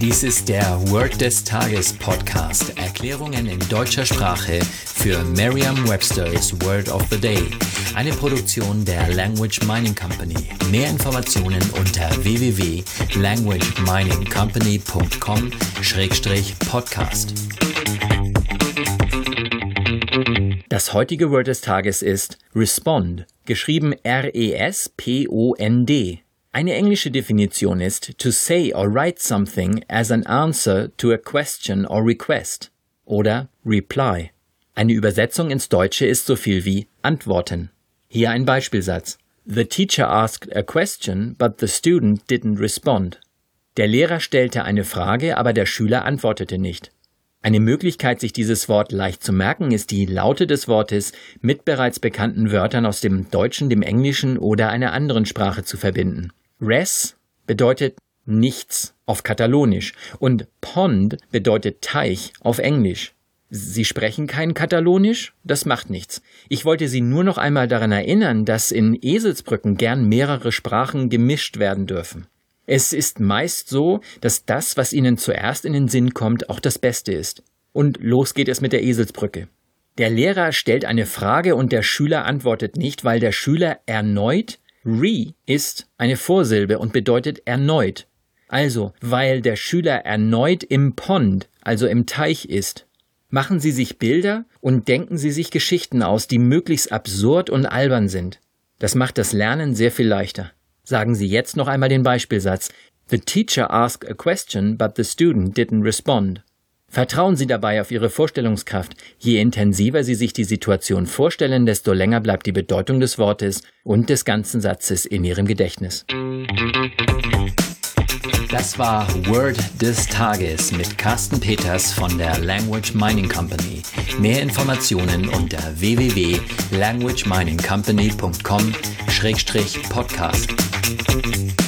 Dies ist der Word des Tages Podcast. Erklärungen in deutscher Sprache für Merriam-Webster's Word of the Day. Eine Produktion der Language Mining Company. Mehr Informationen unter www.languageminingcompany.com-podcast. Das heutige Word des Tages ist Respond, geschrieben R-E-S-P-O-N-D. Eine englische Definition ist to say or write something as an answer to a question or request oder reply. Eine Übersetzung ins Deutsche ist so viel wie antworten. Hier ein Beispielsatz. The teacher asked a question, but the student didn't respond. Der Lehrer stellte eine Frage, aber der Schüler antwortete nicht. Eine Möglichkeit, sich dieses Wort leicht zu merken, ist die Laute des Wortes mit bereits bekannten Wörtern aus dem Deutschen, dem Englischen oder einer anderen Sprache zu verbinden. Res bedeutet nichts auf Katalonisch und Pond bedeutet Teich auf Englisch. Sie sprechen kein Katalonisch? Das macht nichts. Ich wollte Sie nur noch einmal daran erinnern, dass in Eselsbrücken gern mehrere Sprachen gemischt werden dürfen. Es ist meist so, dass das, was Ihnen zuerst in den Sinn kommt, auch das Beste ist. Und los geht es mit der Eselsbrücke. Der Lehrer stellt eine Frage und der Schüler antwortet nicht, weil der Schüler erneut Re ist eine Vorsilbe und bedeutet erneut. Also, weil der Schüler erneut im Pond, also im Teich ist. Machen Sie sich Bilder und denken Sie sich Geschichten aus, die möglichst absurd und albern sind. Das macht das Lernen sehr viel leichter. Sagen Sie jetzt noch einmal den Beispielsatz. The teacher asked a question, but the student didn't respond. Vertrauen Sie dabei auf Ihre Vorstellungskraft. Je intensiver Sie sich die Situation vorstellen, desto länger bleibt die Bedeutung des Wortes und des ganzen Satzes in Ihrem Gedächtnis. Das war Word des Tages mit Carsten Peters von der Language Mining Company. Mehr Informationen unter www.languageminingcompany.com-podcast. Música